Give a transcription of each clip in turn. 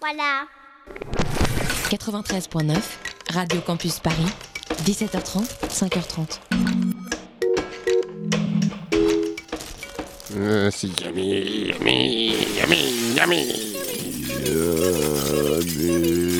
Voilà. 93.9, Radio Campus Paris, 17h30, 5h30. Euh, c'est yummy, yummy, yummy, yummy. Yami,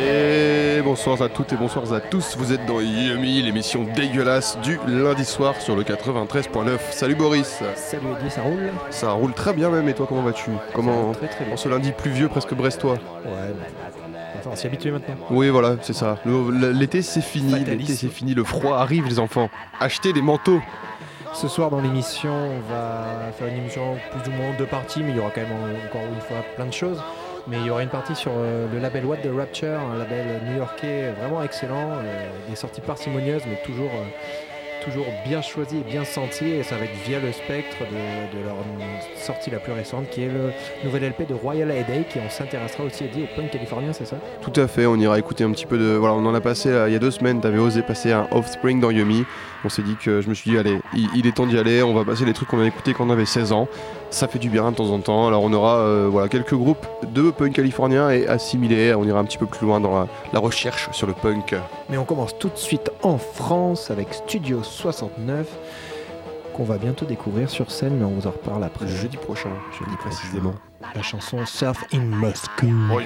Et bonsoir à toutes et bonsoir à tous, vous êtes dans Yummy, l'émission dégueulasse du lundi soir sur le 93.9. Salut Boris Salut Eddie, ça roule Ça roule très bien même et toi comment vas-tu? Comment Très très bien. En ce lundi pluvieux presque brestois? Ouais, enfin, on s'y habitue maintenant. Oui voilà, c'est ça. L'été c'est fini, l'été c'est fini, le froid arrive les enfants. Achetez des manteaux Ce soir dans l'émission, on va faire une émission plus ou moins deux parties, mais il y aura quand même en- encore une fois plein de choses. Mais il y aura une partie sur euh, le label What the Rapture, un label new-yorkais vraiment excellent, euh, des sorties parcimonieuses, mais toujours, euh, toujours bien choisies et bien senties. Et ça va être via le spectre de, leur sortie la plus récente, qui est le nouvel LP de Royal Headache. Et on s'intéressera aussi, Eddie, au punk californien, c'est ça? Tout à fait, on ira écouter un petit peu de... Voilà, on en a passé euh, il y a deux semaines, t'avais osé passer un Offspring dans Yummy. On s'est dit que je me suis dit, allez, il, il est temps d'y aller, on va passer les trucs qu'on a écoutés quand on avait 16 ans. Ça fait du bien de temps en temps. Alors on aura euh, voilà, quelques groupes de punk californien et assimilés. On ira un petit peu plus loin dans la, la recherche sur le punk. Mais on commence tout de suite en France avec Studio 69 qu'on va bientôt découvrir sur scène, mais on vous en reparle après. Jeudi prochain, jeudi précisément. La chanson Surf in Moscow. Oh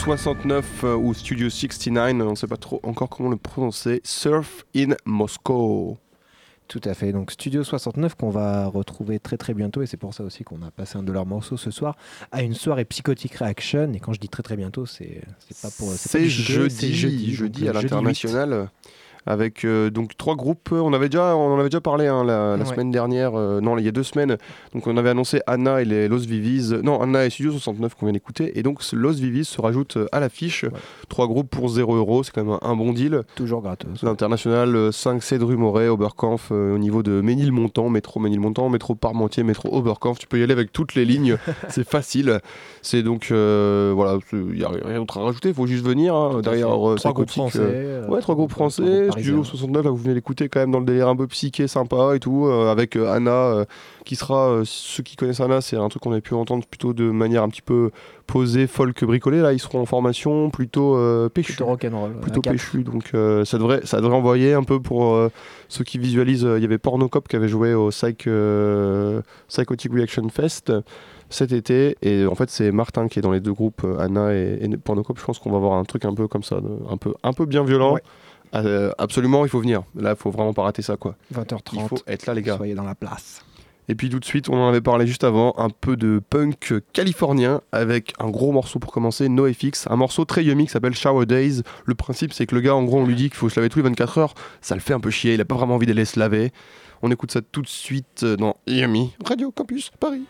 69 euh, ou Studio 69, on ne sait pas trop encore comment le prononcer. Surf in Moscow. Tout à fait. Donc Studio 69 qu'on va retrouver très très bientôt et c'est pour ça aussi qu'on a passé un de leurs morceaux ce soir à une soirée Psychotic Reaction. Et quand je dis très très bientôt, c'est pas pour. C'est jeudi, jeudi, jeudi, à l'international avec euh, donc trois groupes. On avait déjà, on en avait déjà parlé hein, la, semaine dernière, euh, non, il y a deux semaines. Donc on avait annoncé Anna et les Los Vivis, non, Anna et Studio 69 qu'on vient d'écouter. Et donc Los Vivis se rajoute euh, à l'affiche. Trois groupes pour 0 euros, c'est quand même un, bon deal. Toujours gratos. L'international 5C de Rumoret, Oberkampf, au niveau de Ménilmontant, métro Ménilmontant, métro Parmentier, métro Oberkampf. Tu peux y aller avec toutes les lignes, c'est facile. C'est donc, voilà, il n'y a rien d'autre à rajouter, il faut juste venir hein, derrière trois groupes français. ouais, trois groupes français. Studio 69, là, vous venez l'écouter quand même dans le délire un peu psyché, sympa et tout, euh, avec euh, Anna, euh, qui sera, ceux qui connaissent Anna, c'est un truc qu'on avait pu entendre plutôt de manière un petit peu posée, folk, bricolée. Là, ils seront en formation plutôt péchu. Plutôt rock'n'roll. Plutôt péchu. Donc, ça, devrait, ça devrait envoyer un peu pour ceux qui visualisent. Il y avait Pornocop qui avait joué au Psych, Psychotic Reaction Fest cet été. Et en fait, c'est Martin qui est dans les deux groupes, Anna et, Pornocop. Je pense qu'on va avoir un truc un peu comme ça, un, peu, un peu bien violent. Euh, absolument, il faut venir. Là, il faut vraiment pas rater ça, quoi. 20h30. Il faut être là, les gars. Soyez dans la place. Et puis tout de suite, on en avait parlé juste avant, un peu de punk californien avec un gros morceau pour commencer, NoFX, un morceau très yummy qui s'appelle Shower Days. Le principe, c'est que le gars, en gros, on lui dit qu'il faut se laver tous les 24 heures. Ça le fait un peu chier, il a pas vraiment envie d'aller se laver. On écoute ça tout de suite dans Yummy, Radio Campus Paris.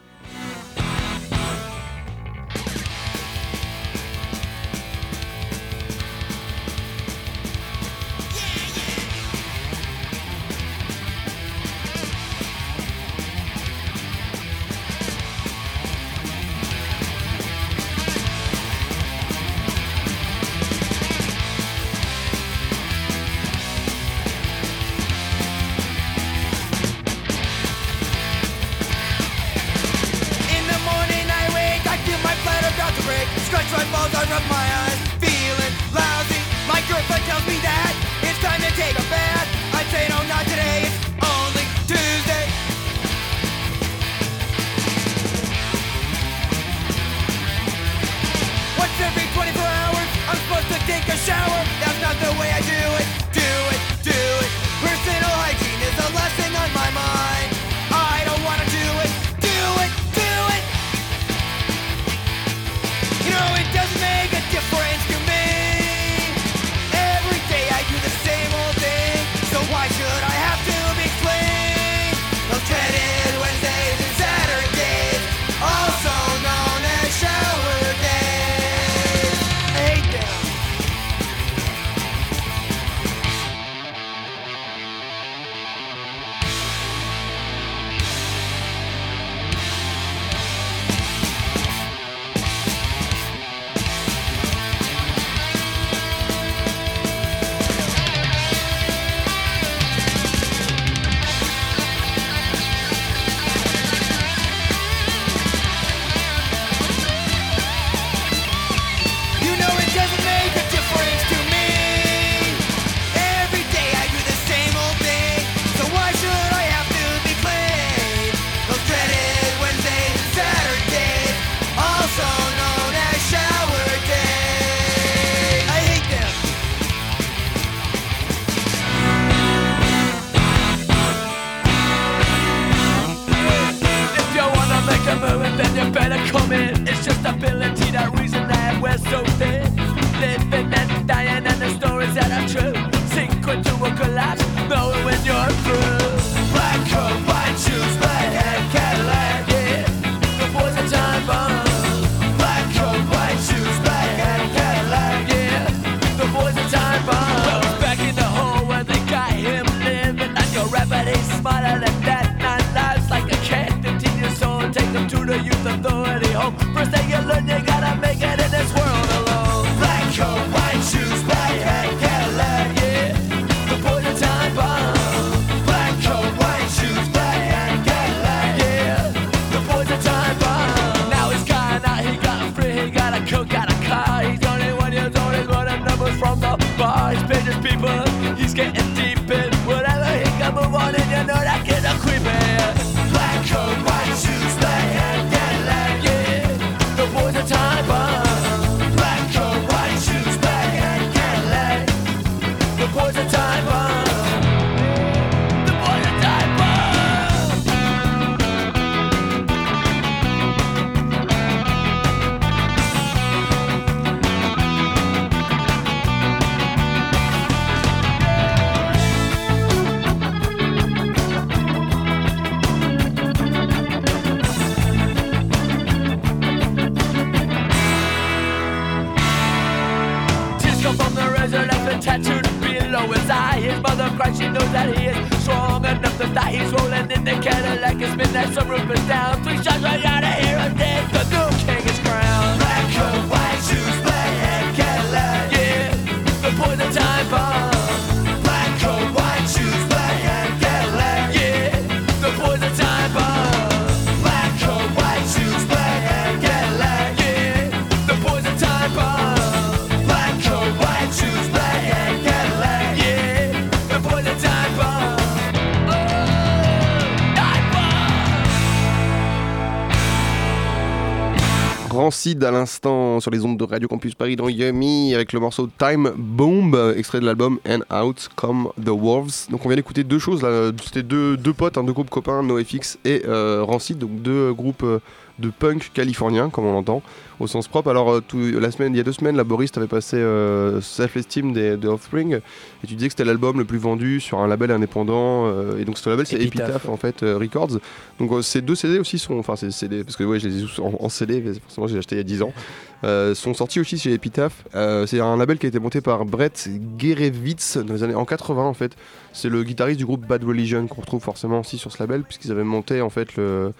Rancid à l'instant sur les ondes de Radio Campus Paris dans Yummy avec le morceau Time Bomb, extrait de l'album And Out Come the Wolves. Donc on vient d'écouter deux choses c'était deux, deux potes, hein, deux groupes copains, NoFX et euh, Rancid, donc deux groupes euh, de punk californiens comme on l'entend au sens propre. Alors euh, tout- la semaine, il y a deux semaines, la Boris t'avait passé euh, Self Esteem des, de Offspring et tu disais que c'était l'album le plus vendu sur un label indépendant euh, et donc ce label c'est Epitaph. Epitaph en fait euh, Records. Donc ces deux CD aussi sont, enfin ces CD parce que ouais je les ai tous en, en CD, mais forcément j'ai acheté il y a 10 ans, sont sortis aussi chez Epitaph. C'est un label qui a été monté par Brett Gerevitz dans les années en 80 en fait. C'est le guitariste du groupe Bad Religion qu'on retrouve forcément aussi sur ce label puisqu'ils avaient monté en fait le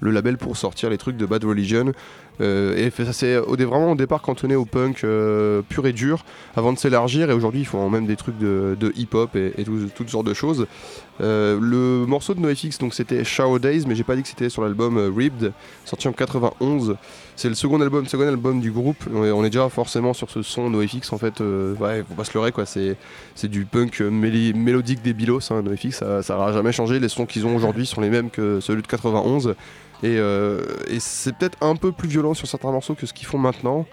le label pour sortir les trucs de Bad Religion. Euh, et ça dé- vraiment au départ cantonné au punk euh, pur et dur avant de s'élargir et aujourd'hui ils font même des trucs de, hip-hop et, et tout- toutes sortes de choses. Euh, le morceau de NoFX donc c'était Shower Days mais j'ai pas dit que c'était sur l'album Ribbed sorti en 91. C'est le second album, second album du groupe. On est, déjà forcément sur ce son NoFX en fait. euh, ouais, faut pas se leurrer quoi. C'est c'est du punk mélodique des Bilos. Hein, NoFX ça, ça jamais changé. Les sons qu'ils ont aujourd'hui sont les mêmes que ceux de 91. Et, euh, et c'est peut-être un peu plus violent sur certains morceaux que ce qu'ils font maintenant,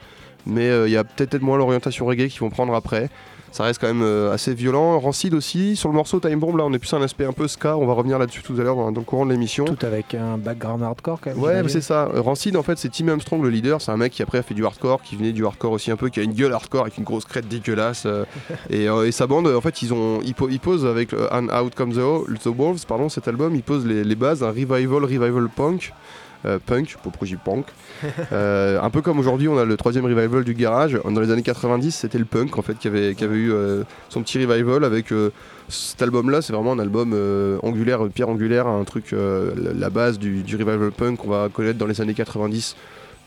mais euh, il y a peut-être moins l'orientation reggae qu'ils vont prendre après. Ça reste quand même euh, assez violent. Rancid aussi. Sur le morceau Time Bomb, là, on est plus un aspect un peu ska. On va revenir là-dessus tout à l'heure dans, dans le courant de l'émission. Tout avec un background hardcore quand même. Ouais, c'est ça. Rancid, en fait, c'est Tim Armstrong, le leader. C'est un mec qui après a fait du hardcore, qui venait du hardcore aussi un peu, qui a une gueule hardcore avec une grosse crête dégueulasse. euh, et, euh, et sa bande, en fait, ils ont, ils, po- ils posent avec euh, And Out Comes the, Ho- the Wolves, pardon, cet album, ils posent les, les bases d'un revival, revival punk. Euh, punk, pour projet punk. Euh, un peu comme aujourd'hui, on a le troisième revival du garage. Dans les années 90, c'était le punk en fait qui avait, qui avait eu euh, son petit revival avec euh, cet album-là. C'est vraiment un album euh, angulaire, pierre angulaire, un truc, euh, la, base du, du revival punk qu'on va connaître dans les années 90.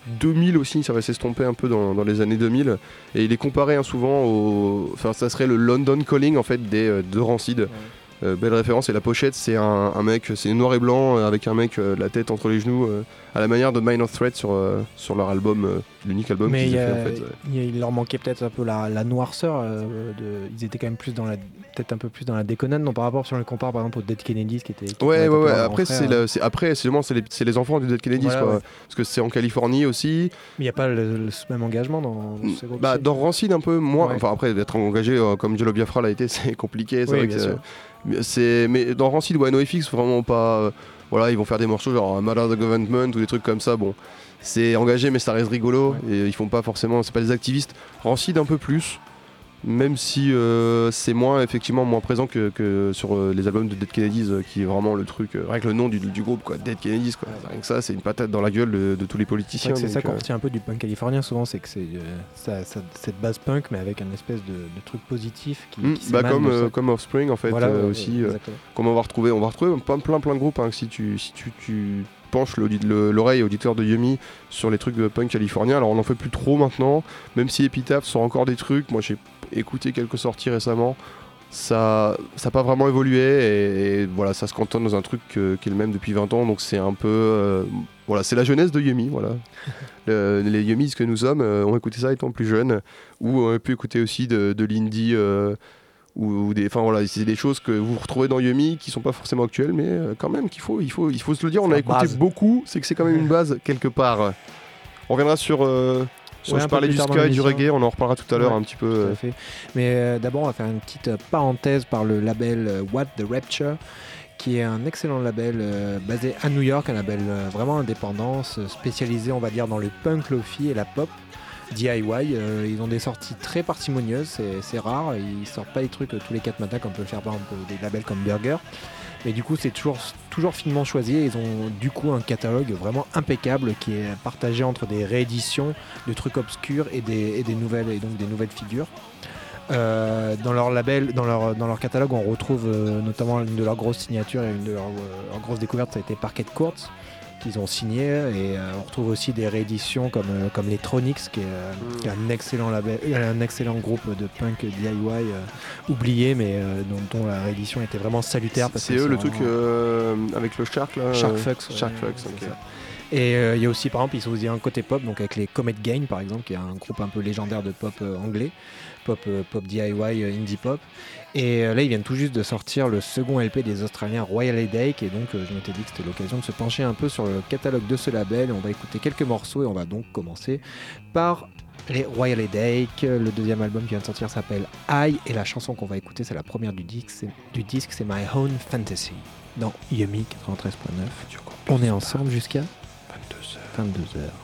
2000 aussi, ça va s'estomper un peu dans, dans les années 2000. Et il est comparé hein, souvent au. Enfin, ça serait le London Calling en fait des, euh, de Rancid. Belle référence et la pochette c'est un, un mec c'est noir et blanc euh, avec un mec euh, la tête entre les genoux euh, à la manière de Minor Threat sur, euh, sur leur album euh, l'unique album Mais il, qu'ils ont fait en fait. ouais. il leur manquait peut-être un peu la, la noirceur. euh, de, ils étaient quand même plus dans la, peut-être un peu plus dans la déconnade. Non, par rapport si on les compare par exemple au Dead Kennedys qui était. qui Ouais, ouais, ouais. Après, c'est le- après, c'est c'est les, c'est les enfants du Dead Kennedys, Voilà, quoi. ouais. Parce que c'est en Californie aussi. Mais il n'y a pas le, le- même engagement dans groupes. Bah, dans Rancid, un peu moins. Ouais. Enfin, après, d'être engagé euh, comme Jello Biafra l'a été, c'est compliqué. c'est Oui, vrai que, euh, c'est, mais dans Rancid ou NoFX, vraiment pas. euh, voilà, ils vont faire des morceaux genre Mother the Government ou des trucs comme ça. Bon, c'est engagé, mais ça reste rigolo. Et ils font pas forcément. C'est pas des activistes. Rancid, un peu plus. Même si euh, c'est moins effectivement moins présent que, que sur euh, les albums de Dead Kennedys, euh, qui est vraiment le truc, rien que le nom du, du groupe, quoi, Dead Kennedys, quoi. Rien que ça, c'est une patate dans la gueule de, de tous les politiciens. c'est ça qu'on retient un peu du punk californien souvent, c'est que c'est ça- ça- cette base punk mais avec un espèce de, de truc positif qui, Hmm, qui bah comme, comme Offspring en fait Voilà, aussi comme on va retrouver on va retrouver plein plein plein de groupes hein, si tu si tu, tu penches l'oreille auditeur de Yumi sur les trucs de punk californien alors on en fait plus trop maintenant même si Epitaph sort encore des trucs moi j'ai écouté quelques sorties récemment ça ça n'a pas vraiment évolué et, et voilà ça se cantonne dans un truc euh, qui est le même depuis 20 ans donc c'est un peu euh, voilà c'est la jeunesse de Yumi voilà Le- les Yumis que nous sommes euh, ont écouté ça étant plus jeunes ou on a pu écouter aussi de, de l'indie ou, ou des enfin voilà c'est des choses que vous retrouvez dans Yumi qui sont pas forcément actuelles mais quand même qu'il faut il faut il faut se le dire on a écouté base. beaucoup c'est que c'est quand même une base quelque part on reviendra sur Ouais, je parlais du ska et du reggae on en reparlera tout à l'heure Ouais, un petit peu Tout euh, à fait. Mais euh, d'abord, on va faire une petite euh, parenthèse par le label euh, What the Rapture, qui est un excellent label euh, basé à New York, un label euh, vraiment indépendant, euh, spécialisé, on va dire, dans le punk, lofi et la pop. DIY, euh, ils ont des sorties très parcimonieuses, c'est- rare, ils sortent pas des trucs euh, tous les 4 matins comme peut le faire par exemple des labels comme Burger. Mais du coup, c'est toujours, toujours finement choisi. Ils ont du coup un catalogue vraiment impeccable qui est partagé entre des rééditions de trucs obscurs et des, nouvelles et donc des nouvelles figures. Euh, dans leur label, dans leur, dans leur catalogue, on retrouve euh, notamment une de leurs grosses signatures et une de leurs, euh, grosses découvertes, ça a été Parquet Courts qu'ils ont signé et euh, on retrouve aussi des rééditions comme, euh, comme les Tronics qui est, euh, qui est un excellent label, un excellent groupe de punk DIY oublié mais dont, dont la réédition était vraiment salutaire. C'est eux le truc avec le Shark là Shark ouais, ok. ça. Et euh, il y a aussi, par exemple, ils ont aussi un côté pop, donc avec les Comet Gain, par exemple, qui est un groupe un peu légendaire de pop euh, anglais, pop, euh, pop DIY, euh, indie pop. Et euh, là, ils viennent tout juste de sortir le second LP des Australiens Royal Headache, et donc je m'étais dit que c'était l'occasion de se pencher un peu sur le catalogue de ce label. Et on va écouter quelques morceaux, et on va donc commencer par les Royal Headache. Le deuxième album qui vient de sortir s'appelle I, et la chanson qu'on va écouter, c'est la première du disque, c'est, du disque, c'est My Own Fantasy, dans Yumi 93.9. On est ensemble jusqu'à 22h. 22h.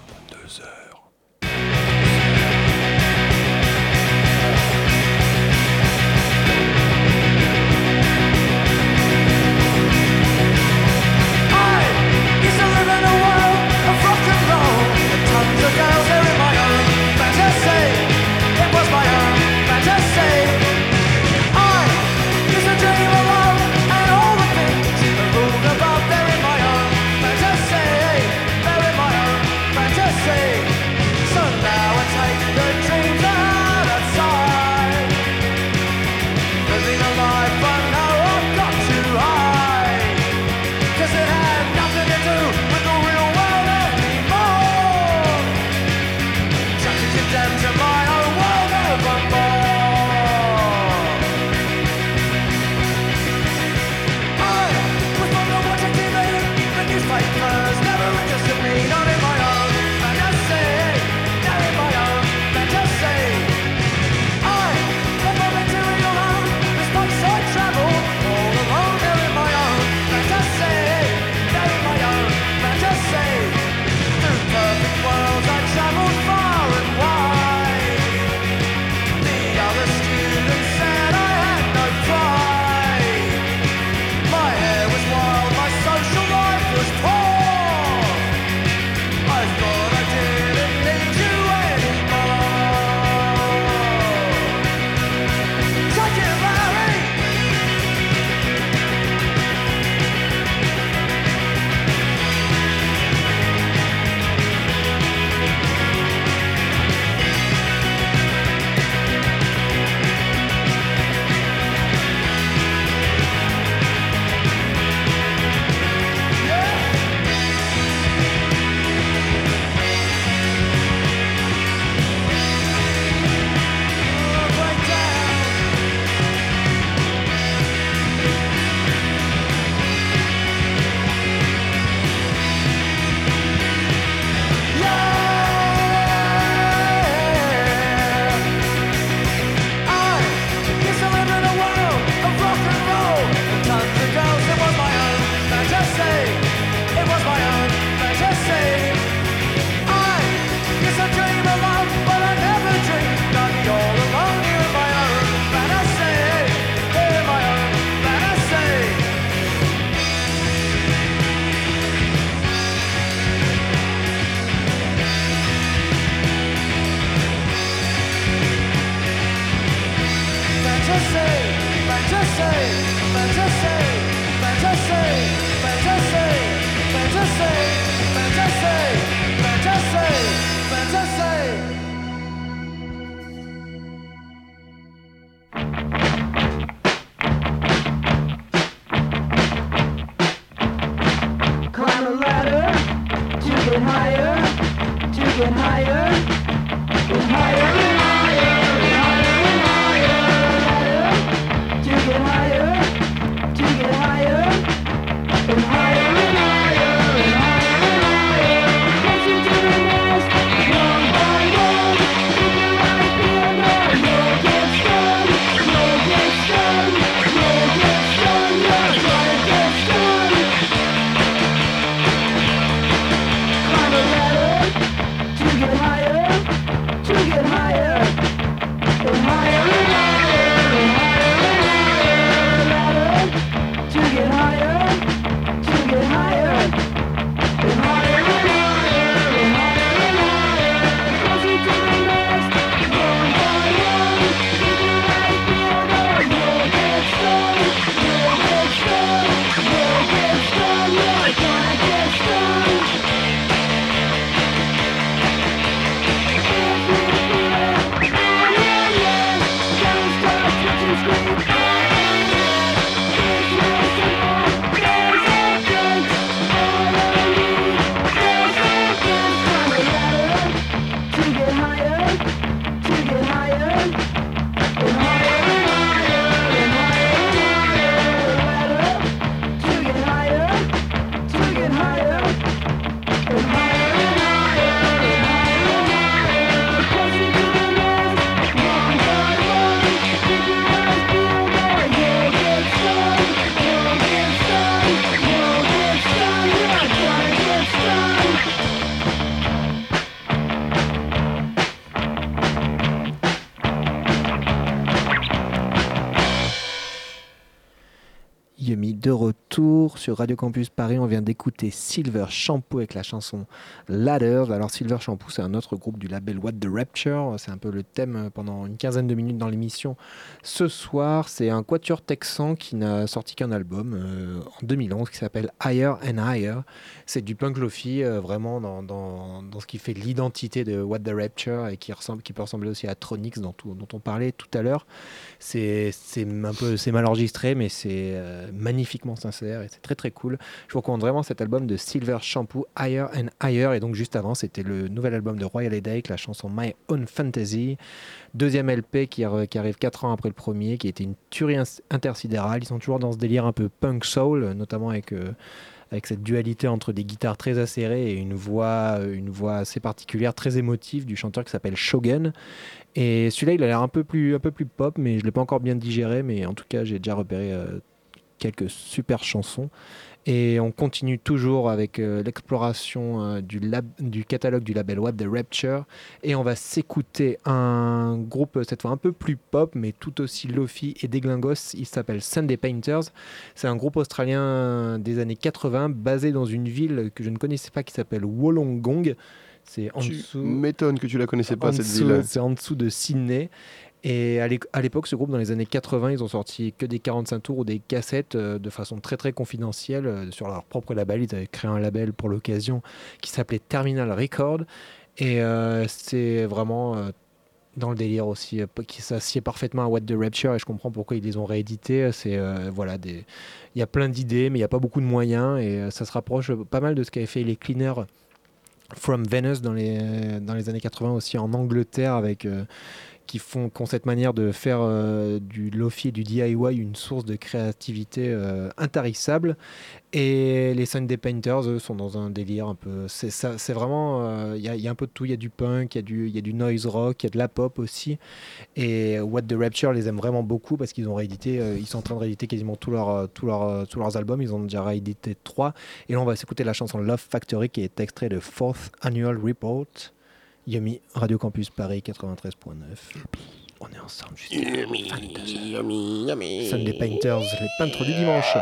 Radio Campus Paris. On vient d'écouter Silver Shampoo avec la chanson Ladders. Alors Silver Shampoo, c'est un autre groupe du label What the Rapture. C'est un peu le thème pendant une quinzaine de minutes dans l'émission. Ce soir, c'est un quatuor texan qui n'a sorti qu'un album euh, en 2011 qui s'appelle Higher and Higher. C'est du punk lofi, euh, vraiment dans, dans- ce qui fait l'identité de What the Rapture et qui, ressemble, qui peut ressembler aussi à Tronix dont on parlait tout à l'heure. C'est mal enregistré, mais c'est euh, magnifiquement sincère et c'est très très cool. Je vous recommande vraiment cet album de Silver Shampoo, Higher and Higher. Et donc juste avant, c'était le nouvel album de Royal Headache, la chanson My Own Fantasy. Deuxième LP qui, arri- qui arrive 4 ans après le premier, qui était une tuerie intersidérale. Ils sont toujours dans ce délire un peu punk soul, notamment avec, euh, avec cette dualité entre des guitares très acérées et une voix, une voix assez particulière, très émotive du chanteur qui s'appelle Shogun. Et celui-là, il a l'air un peu plus, un peu plus pop, mais je l'ai pas encore bien digéré. Mais en tout cas, j'ai déjà repéré euh, quelques super chansons. Et on continue toujours avec euh, l'exploration euh, du, lab- du catalogue du label What the Rapture. Et on va s'écouter un groupe, euh, cette fois un peu plus pop, mais tout aussi lofi et déglingos. Il s'appelle Sunday Painters. C'est un groupe australien des années 80, basé dans une ville que je ne connaissais pas qui s'appelle Wollongong. C'est en Tu dessous. m'étonnes que tu la connaissais pas cette ville. C'est en dessous de Sydney. Et à l'é- à l'époque, ce groupe, dans les années 80, ils ont sorti que des 45 tours ou des cassettes euh, de façon très très confidentielle euh, sur leur propre label. Ils avaient créé un label pour l'occasion qui s'appelait Terminal Record. Et euh, c'est vraiment dans le délire aussi, qui s'assied parfaitement à What the Rapture. Et je comprends pourquoi ils les ont réédités. C'est voilà, il y a plein d'idées, mais il n'y a pas beaucoup de moyens. Et ça se rapproche pas mal de ce qu'avaient fait les Cleaners From Venice dans les, dans les années 80 aussi en Angleterre avec qui font qui ont cette manière de faire euh, du lofi et du DIY une source de créativité euh, intarissable. Et les Sunday Painters eux sont dans un délire un peu c'est c'est vraiment euh, il y, a- il y a un peu de tout. Il y a du punk il y a du y a du noise rock il y a de la pop aussi. Et What the Rapture les aime vraiment beaucoup parce qu'ils ont réédité euh, ils sont en train de rééditer quasiment tous leurs euh, tous leurs euh, tous leurs albums. Ils ont déjà réédité trois. Et là on va s'écouter la chanson Love Factory qui est extrait de Fourth Annual Report Yumi, Radio Campus Paris 93.9. On est ensemble jusqu'à Sunday Painters, les peintres du dimanche.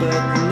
But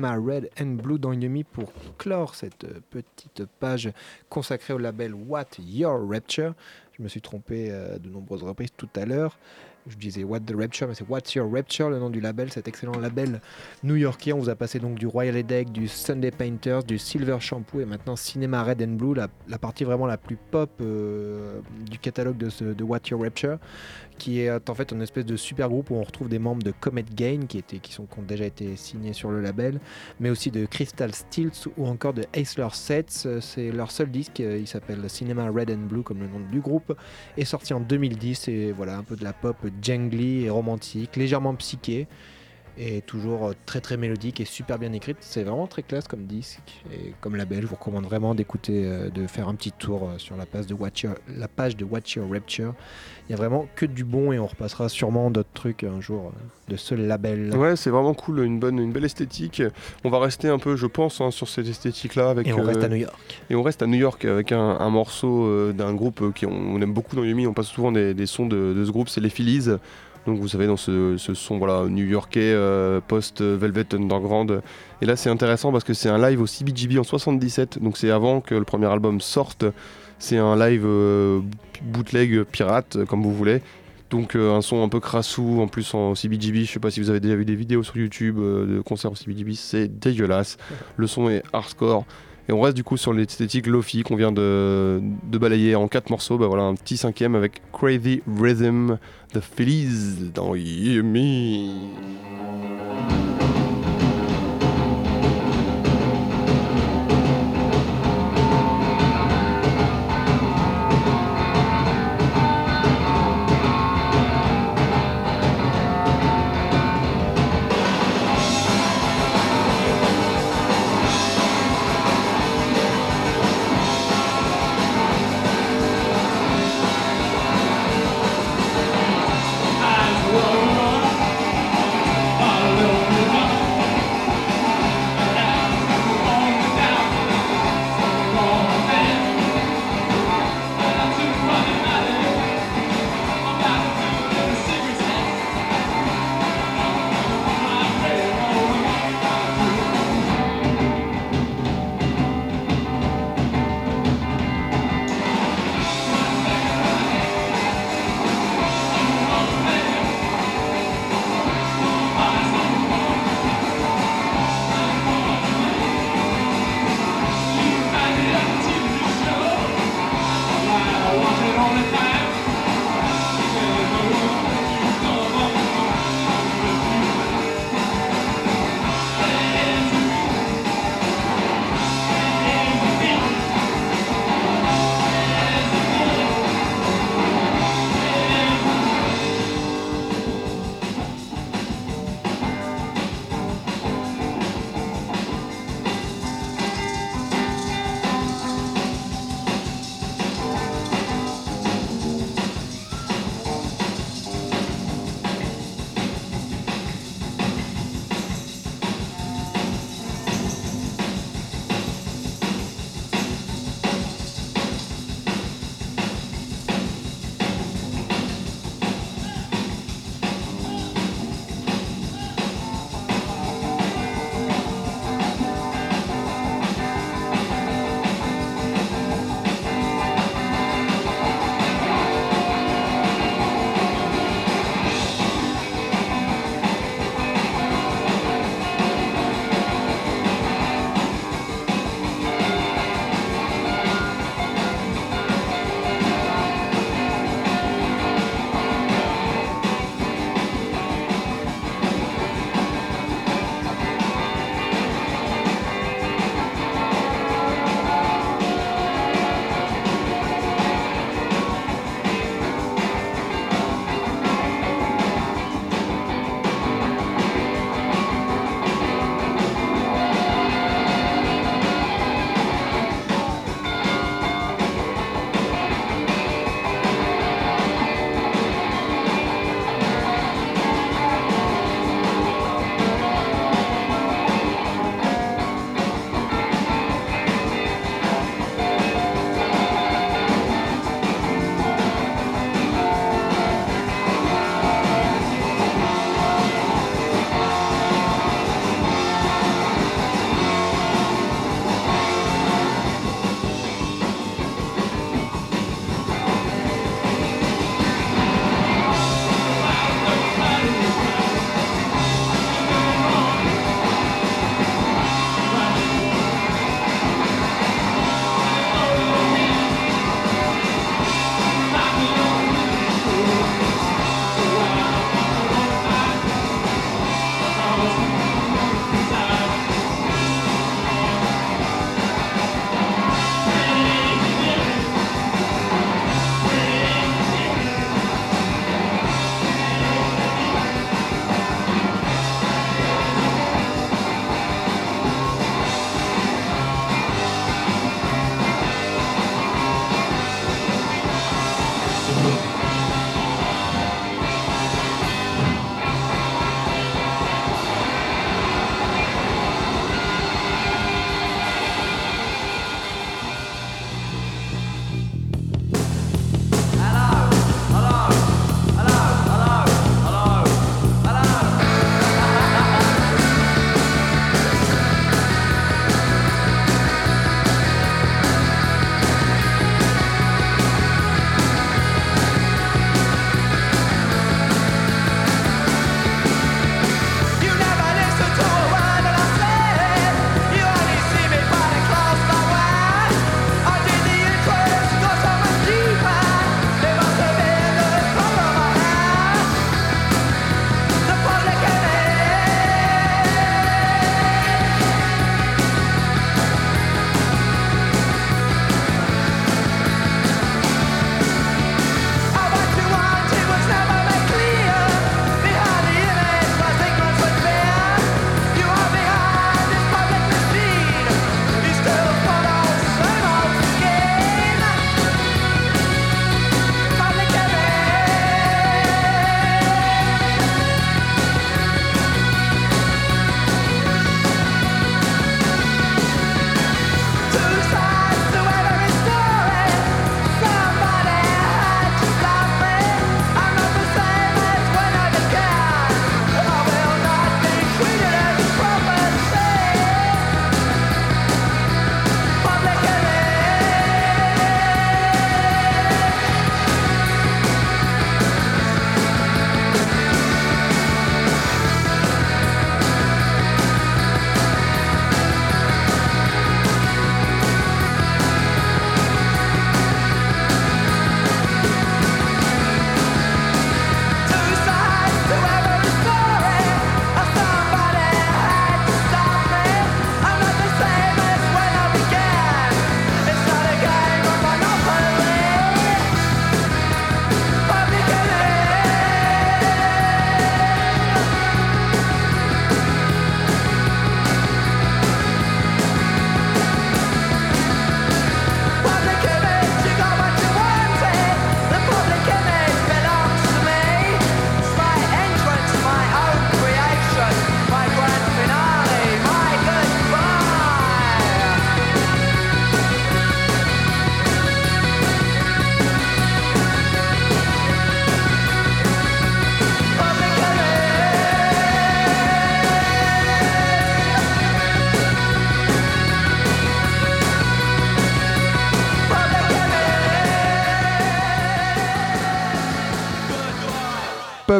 cinémas Red and Blue dans Yumi pour clore cette euh, petite page consacrée au label What Your Rapture. Je me suis trompé euh, de nombreuses reprises tout à l'heure. Je disais What the Rapture, mais c'est What's Your Rapture, le nom du label, cet excellent label new-yorkais. On vous a passé donc du Royal Headache, du Sunday Painters, du Silver Shampoo et maintenant Cinéma Red and Blue, la, partie vraiment la plus pop euh, du catalogue de, ce, What Your Rapture qui est en fait une espèce de super groupe où on retrouve des membres de Comet Gain qui, étaient, qui, sont, ont déjà été signés sur le label, mais aussi de Crystal Stills ou encore de Aisler Sets. Euh, C'est leur seul disque, euh, il s'appelle Cinema Red and Blue comme le nom du groupe, est sorti en 2010 et voilà un peu de la pop jangly et romantique, légèrement psyché et toujours euh, très très mélodique et super bien écrite. C'est vraiment très classe comme disque et comme label. Je vous recommande vraiment d'écouter, euh, de faire un petit tour euh, sur la page de Watch Your, la page de Watch Your Rapture. Il y a vraiment que du bon et on repassera sûrement d'autres trucs un jour de ce label. Ouais, c'est vraiment cool, une bonne, une belle esthétique. On va rester un peu, je pense, hein, sur cette esthétique-là. Avec, Et on reste à New York. Et on reste à New York avec un, un morceau d'un groupe euh, qui on, on aime beaucoup dans Yumi. On passe souvent des, des sons de, de ce groupe, c'est les Phillies. Donc vous savez dans ce, son voilà new-yorkais euh, post Velvet Underground. Et là c'est intéressant parce que c'est un live au CBGB en 77. Donc c'est avant que le premier album sorte. C'est un live euh, bootleg pirate euh, comme vous voulez. Donc un son un peu crassou en plus en CBGB. Je sais pas si vous avez déjà vu des vidéos sur YouTube de concerts au CBGB. C'est dégueulasse. Le son est hardcore. Et on reste du coup sur l'esthétique Lofi qu'on vient de, balayer en quatre morceaux. Bah voilà, un petit cinquième avec Crazy Rhythm The Phillies dans Yummy.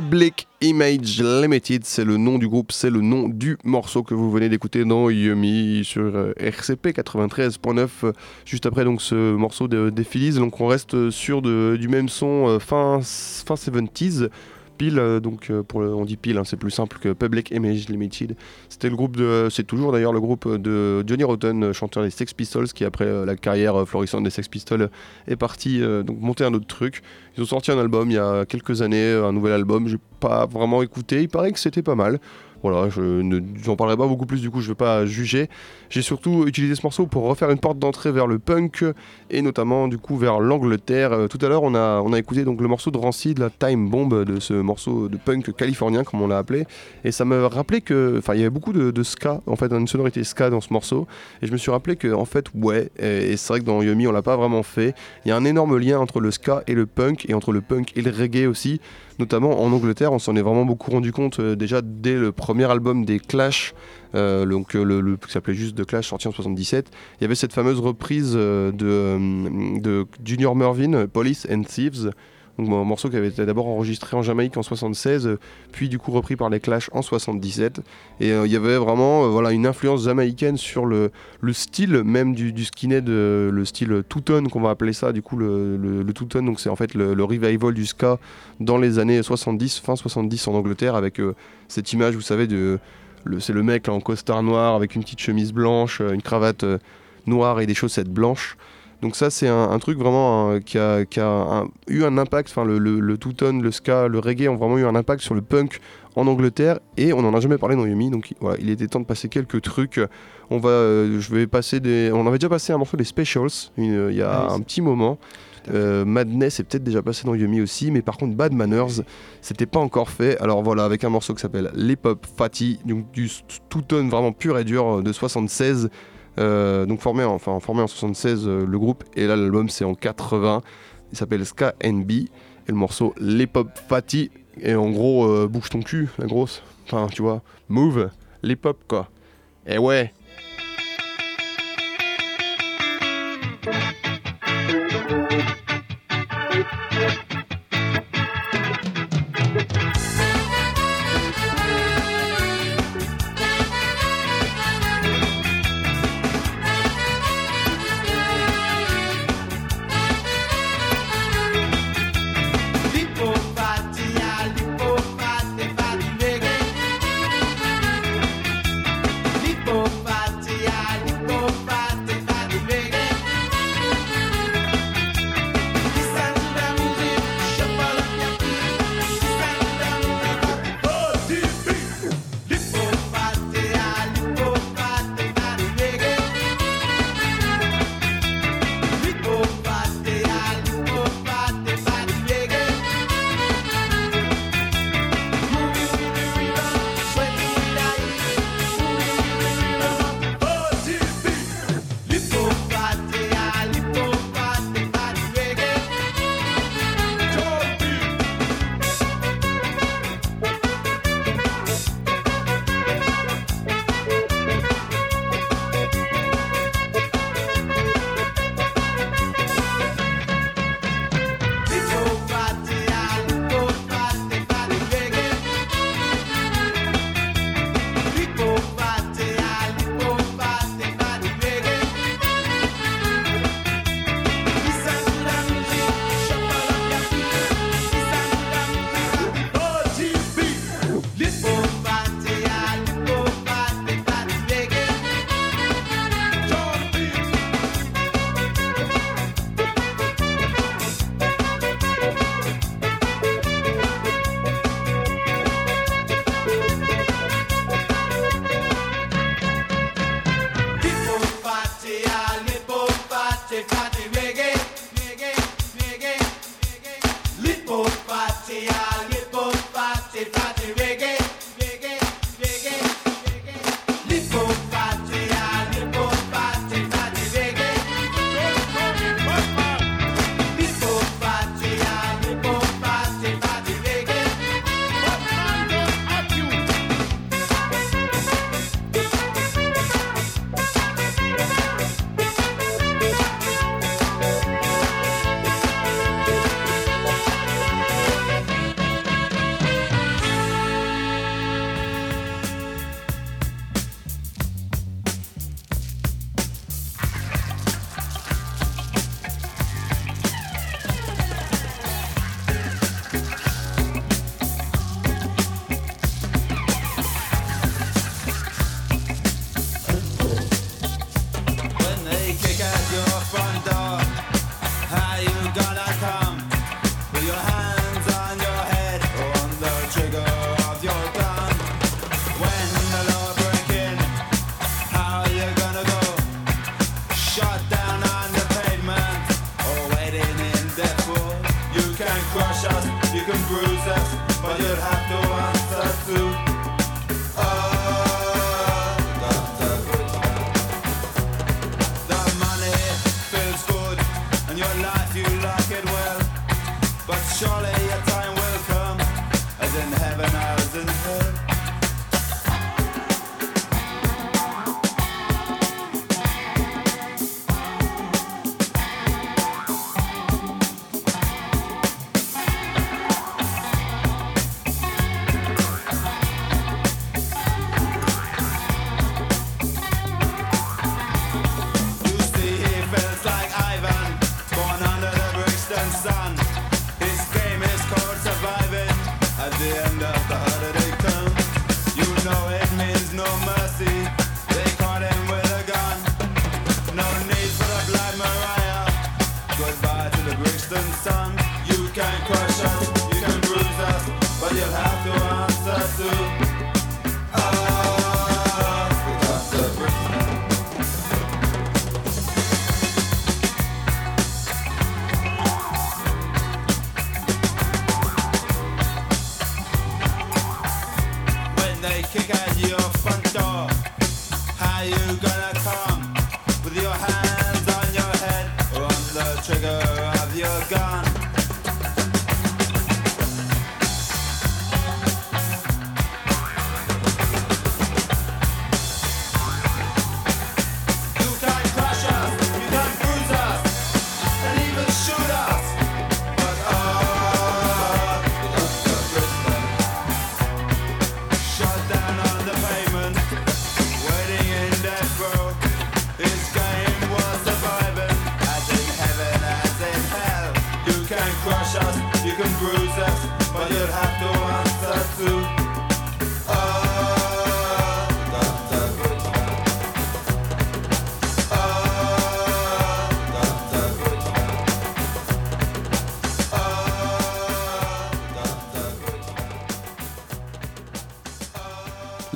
Public Image Limited, c'est le nom du groupe, c'est le nom du morceau que vous venez d'écouter dans Yumi sur euh, RCP 93.9. euh, Juste après donc ce morceau de, des Phillies, donc on reste sur de- du même son euh, fin fin 70s. Euh, donc euh, on dit pile, hein, c'est plus simple que Public Image Limited. C'était le groupe de, c'est toujours d'ailleurs le groupe de Johnny Rotten, euh, chanteur des Sex Pistols, qui après la carrière florissante des Sex Pistols est parti donc monter un autre truc. Ils ont sorti un album il y a quelques années, un nouvel album. J'ai pas vraiment écouté. Il paraît que c'était pas mal. Voilà, je ne j'en parlerai pas beaucoup plus. Du coup, je vais pas juger. J'ai surtout utilisé ce morceau pour refaire une porte d'entrée vers le punk et notamment du coup vers l'Angleterre. Euh, tout à l'heure, on a on a écouté donc le morceau de Rancid, la Time Bomb de ce morceau de punk californien comme on l'a appelé. Et ça me rappelait que, enfin, il y avait beaucoup de, ska, en fait, une sonorité ska dans ce morceau. Et je me suis rappelé que, en fait, ouais, et, et c'est vrai que dans Yumi, on l'a pas vraiment fait. Il y a un énorme lien entre le ska et le punk, et entre le punk et le reggae aussi. Notamment en Angleterre, on s'en est vraiment beaucoup rendu compte euh, déjà dès le premier album des Clash, euh, euh, le, qui s'appelait juste The Clash, sorti en 77. Il y avait cette fameuse reprise de, de Junior Mervyn, Police and Thieves. Donc, un morceau qui avait été d'abord enregistré en Jamaïque en 76, euh, puis du coup repris par les Clash en 77. Et euh, il y avait vraiment euh, voilà, une influence jamaïcaine sur le, le style même du, du skinhead, le style two-tone qu'on va appeler ça, du coup le, le, donc c'est en fait le, revival du ska dans les années 70, fin 70 en Angleterre, avec cette image, vous savez, de, c'est le mec en costard noir avec une petite chemise blanche, une cravate noire et des chaussettes blanches. Donc ça c'est un, un truc vraiment euh, qui a, qui a un- eu un impact, enfin le, le, le two-tone, le ska, le reggae ont vraiment eu un impact sur le punk en Angleterre et on n'en a jamais parlé dans Yumi donc voilà, il était temps de passer quelques trucs. On va, euh, je vais passer des, on avait déjà passé un morceau des Specials une- il y a Ah un petit moment. Euh, Madness est peut-être déjà passé dans Yumi aussi, mais par contre Bad Manners, c'était pas encore fait. Alors voilà, avec un morceau qui s'appelle Les Pop Fatty, donc du two-tone vraiment pur et dur euh, de 76. Euh, donc formé en, enfin, formé en 76 euh, le groupe, et là l'album c'est en 80. Il s'appelle Ska NB, et le morceau Les Pop Fatty, et en gros, euh, bouge ton cul, la grosse. Enfin, tu vois, move, les pop quoi. Et ouais.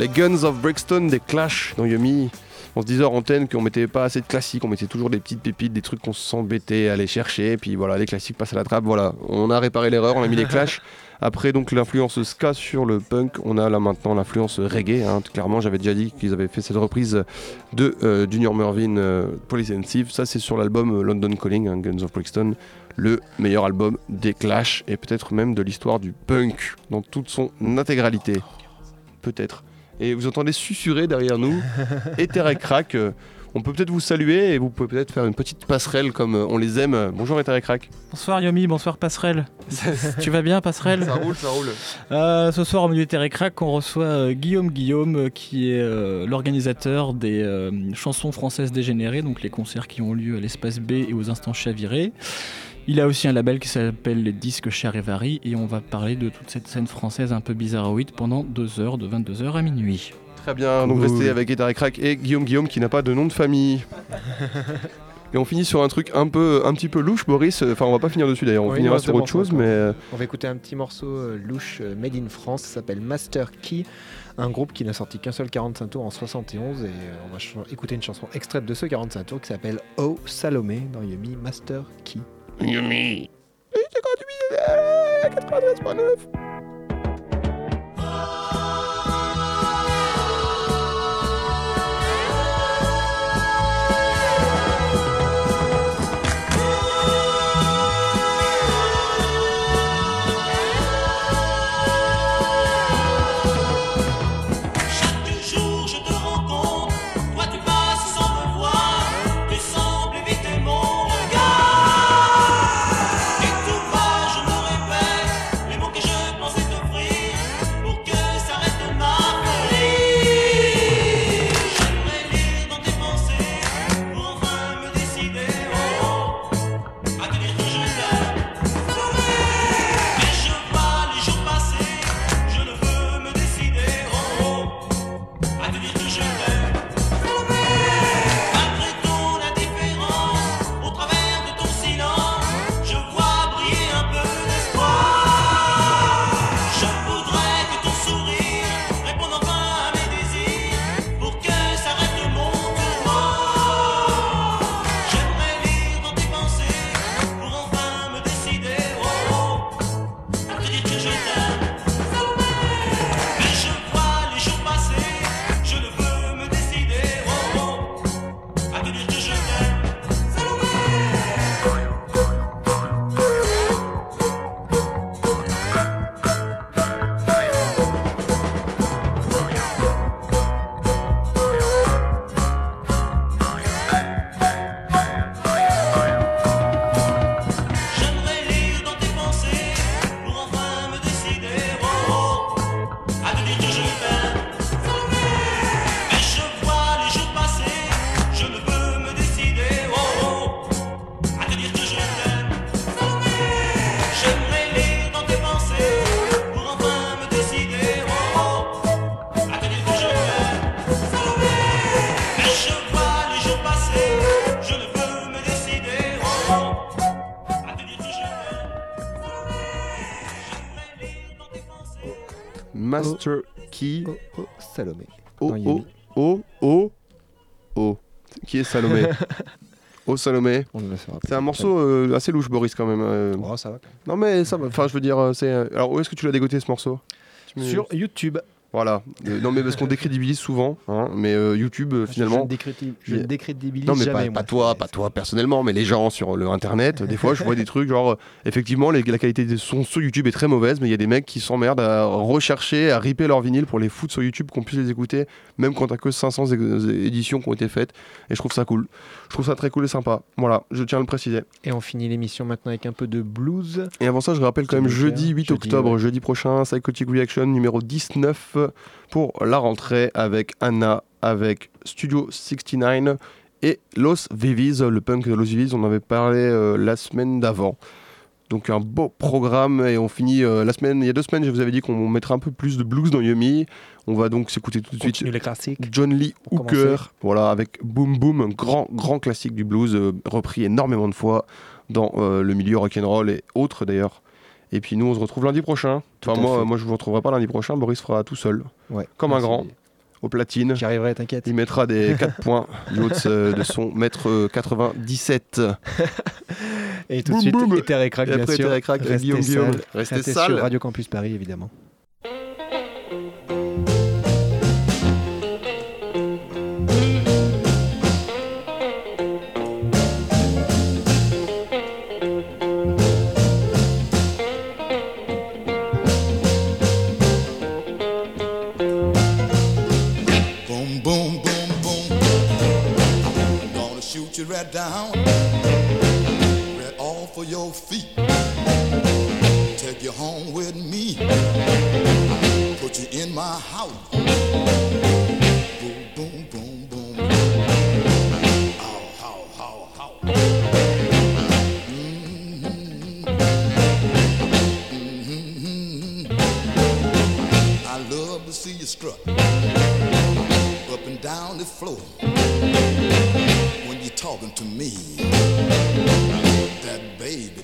Les Guns of Brixton, des Clash dans Yumi. On se disait en antenne qu'on mettait pas assez de classiques, on mettait toujours des petites pépites, des trucs qu'on s'embêtait à aller chercher, et puis voilà, les classiques passent à la trappe, voilà. On a réparé l'erreur, on a mis les Clash. Après donc l'influence ska sur le punk, on a là maintenant l'influence reggae. hein. Clairement, j'avais déjà dit qu'ils avaient fait cette reprise de euh, Junior Mervyn, euh, Police and Thief. Ça, c'est sur l'album euh, London Calling, hein, Guns of Brixton, le meilleur album des Clash et peut-être même de l'histoire du punk dans toute son intégralité. Peut-être. Et vous entendez susurrer derrière nous, Ether et Crack. euh, on peut peut-être vous saluer et vous pouvez peut-être faire une petite passerelle comme euh, on les aime. Bonjour Ether et Crack. Bonsoir Yomi, bonsoir Passerelle. tu vas bien Passerelle Ça roule, ça roule. Euh, Ce soir au milieu Terre et Crack, on reçoit euh, Guillaume Guillaume, euh, qui est euh, l'organisateur des euh, chansons françaises dégénérées, donc les concerts qui ont lieu à l'espace B et aux instants chavirés. Il a aussi un label qui s'appelle les disques Charivari et on va parler de toute cette scène française un peu bizarroïde pendant deux heures, de 22h à minuit. Très bien, donc restez avec Ether et Crack et Guillaume Guillaume qui n'a pas de nom de famille. Et on finit sur un truc un peu, un petit peu louche, Boris. Enfin, on va pas finir dessus d'ailleurs. On Oui, finira non, sur autre chose, mais euh, On va écouter un petit morceau euh, louche euh, made in France, ça s'appelle Master Key, un groupe qui n'a sorti qu'un seul 45 tours en 71 et euh, on va écouter une chanson extraite de ce 45 tours qui s'appelle Oh Salomé dans Yumi Master Key. Yummy. 84 Oh, oh, Salomé. Oh, oh, oh, oh, oh. Qui est Salomé Oh, Salomé. C'est un morceau euh, assez louche, Boris, quand même. euh. Oh, ça va. Non, mais ça va. Enfin, je veux dire, euh, c'est. euh, Alors, où est-ce que tu l'as dégoté ce morceau? Sur YouTube. Voilà. Euh, non, mais parce qu'on décrédibilise souvent, hein, mais euh, YouTube, euh, Je finalement. ne je ne décrédibilise Non, mais jamais. pas, moi. pas toi, pas toi personnellement, mais les gens sur le internet. Des fois, je vois des trucs genre, euh, effectivement, les- la qualité des sons sur YouTube est très mauvaise, mais il y a des mecs qui s'emmerdent à rechercher, à ripper leur vinyle pour les foutre sur YouTube, qu'on puisse les écouter, même quand t'as que 500 é- éditions qui ont été faites. Et je trouve ça cool. Je trouve ça très cool et sympa. Voilà, je tiens à le préciser. Et on finit l'émission maintenant avec un peu de blues. Et avant ça, je rappelle quand même jeudi tient 8 Jeudi, octobre, jeudi prochain, Psychotic Reaction numéro 19 pour la rentrée avec Anna, avec Studio 69 et Los Vivis, le punk de Los Vivis. On en avait parlé euh, la semaine d'avant. Donc un beau programme et on finit euh, la semaine, il y a deux semaines, je vous avais dit qu'on mettrait un peu plus de blues dans Yumi. On va donc s'écouter tout de suite Continue les classiques. John Lee Pour Hooker, commencer. voilà, avec Boom Boom, un grand, grand classique du blues, euh, repris énormément de fois dans euh, le milieu rock'n'roll et autres d'ailleurs. Et puis nous, on se retrouve lundi prochain. Enfin, moi, fait. moi, je vous retrouverai pas lundi prochain. Boris fera tout seul, Ouais. comme un grand, au platine. J'y arriverai, t'inquiète. Il mettra des 4 points du haut de, son mètre euh, 97. Et tout de suite, boum. Ether et Crack, Et bien après, sûr. Restez Guillaume Guillaume. Restez Restez sales. sur Radio Campus Paris, évidemment. You right down, right off of your feet. Take you home with me. Put you in my house. Boom, boom, boom, boom. Ow, how, how, how. Mhm. Mhm. I love to see you strut up and down the floor talking to me. That baby